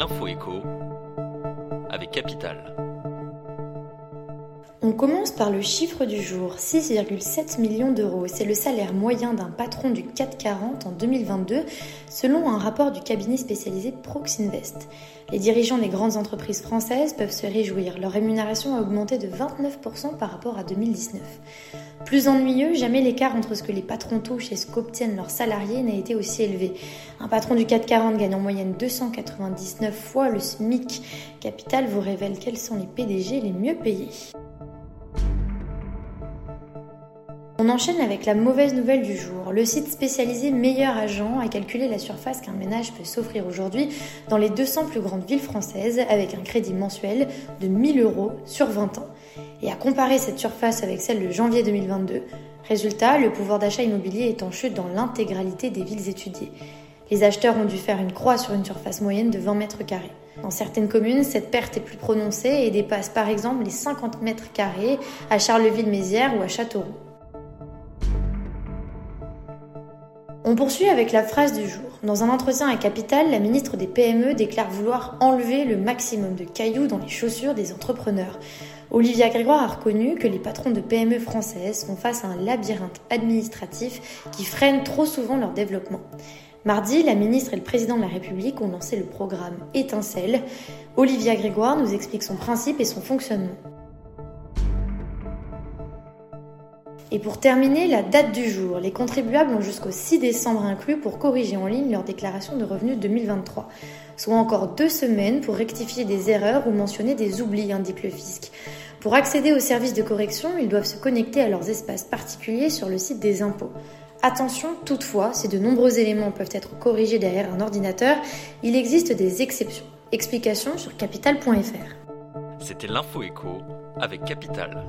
l'info écho avec Capital. On commence par le chiffre du jour, 6,7 millions d'euros. C'est le salaire moyen d'un patron du 440 en 2022, selon un rapport du cabinet spécialisé Proxinvest. Les dirigeants des grandes entreprises françaises peuvent se réjouir. Leur rémunération a augmenté de 29% par rapport à 2019. Plus ennuyeux, jamais l'écart entre ce que les patrons touchent et ce qu'obtiennent leurs salariés n'a été aussi élevé. Un patron du 440 gagne en moyenne 299 fois le SMIC. Capital vous révèle quels sont les PDG les mieux payés. On enchaîne avec la mauvaise nouvelle du jour. Le site spécialisé Meilleur Agent a calculé la surface qu'un ménage peut s'offrir aujourd'hui dans les 200 plus grandes villes françaises avec un crédit mensuel de 1000 euros sur 20 ans. Et a comparé cette surface avec celle de janvier 2022. Résultat, le pouvoir d'achat immobilier est en chute dans l'intégralité des villes étudiées. Les acheteurs ont dû faire une croix sur une surface moyenne de 20 mètres carrés. Dans certaines communes, cette perte est plus prononcée et dépasse par exemple les 50 mètres carrés à Charleville-Mézières ou à Châteauroux. On poursuit avec la phrase du jour. Dans un entretien à Capital, la ministre des PME déclare vouloir enlever le maximum de cailloux dans les chaussures des entrepreneurs. Olivia Grégoire a reconnu que les patrons de PME françaises font face à un labyrinthe administratif qui freine trop souvent leur développement. Mardi, la ministre et le président de la République ont lancé le programme Étincelle. Olivia Grégoire nous explique son principe et son fonctionnement. Et pour terminer, la date du jour. Les contribuables ont jusqu'au 6 décembre inclus pour corriger en ligne leur déclaration de revenus 2023, soit encore deux semaines pour rectifier des erreurs ou mentionner des oublis, indique le fisc. Pour accéder aux services de correction, ils doivent se connecter à leurs espaces particuliers sur le site des impôts. Attention toutefois, si de nombreux éléments peuvent être corrigés derrière un ordinateur, il existe des exceptions. Explications sur capital.fr. C'était l'info écho avec Capital.